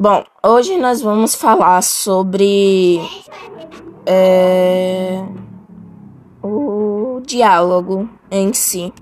Bom, hoje nós vamos falar sobre é, o diálogo em si.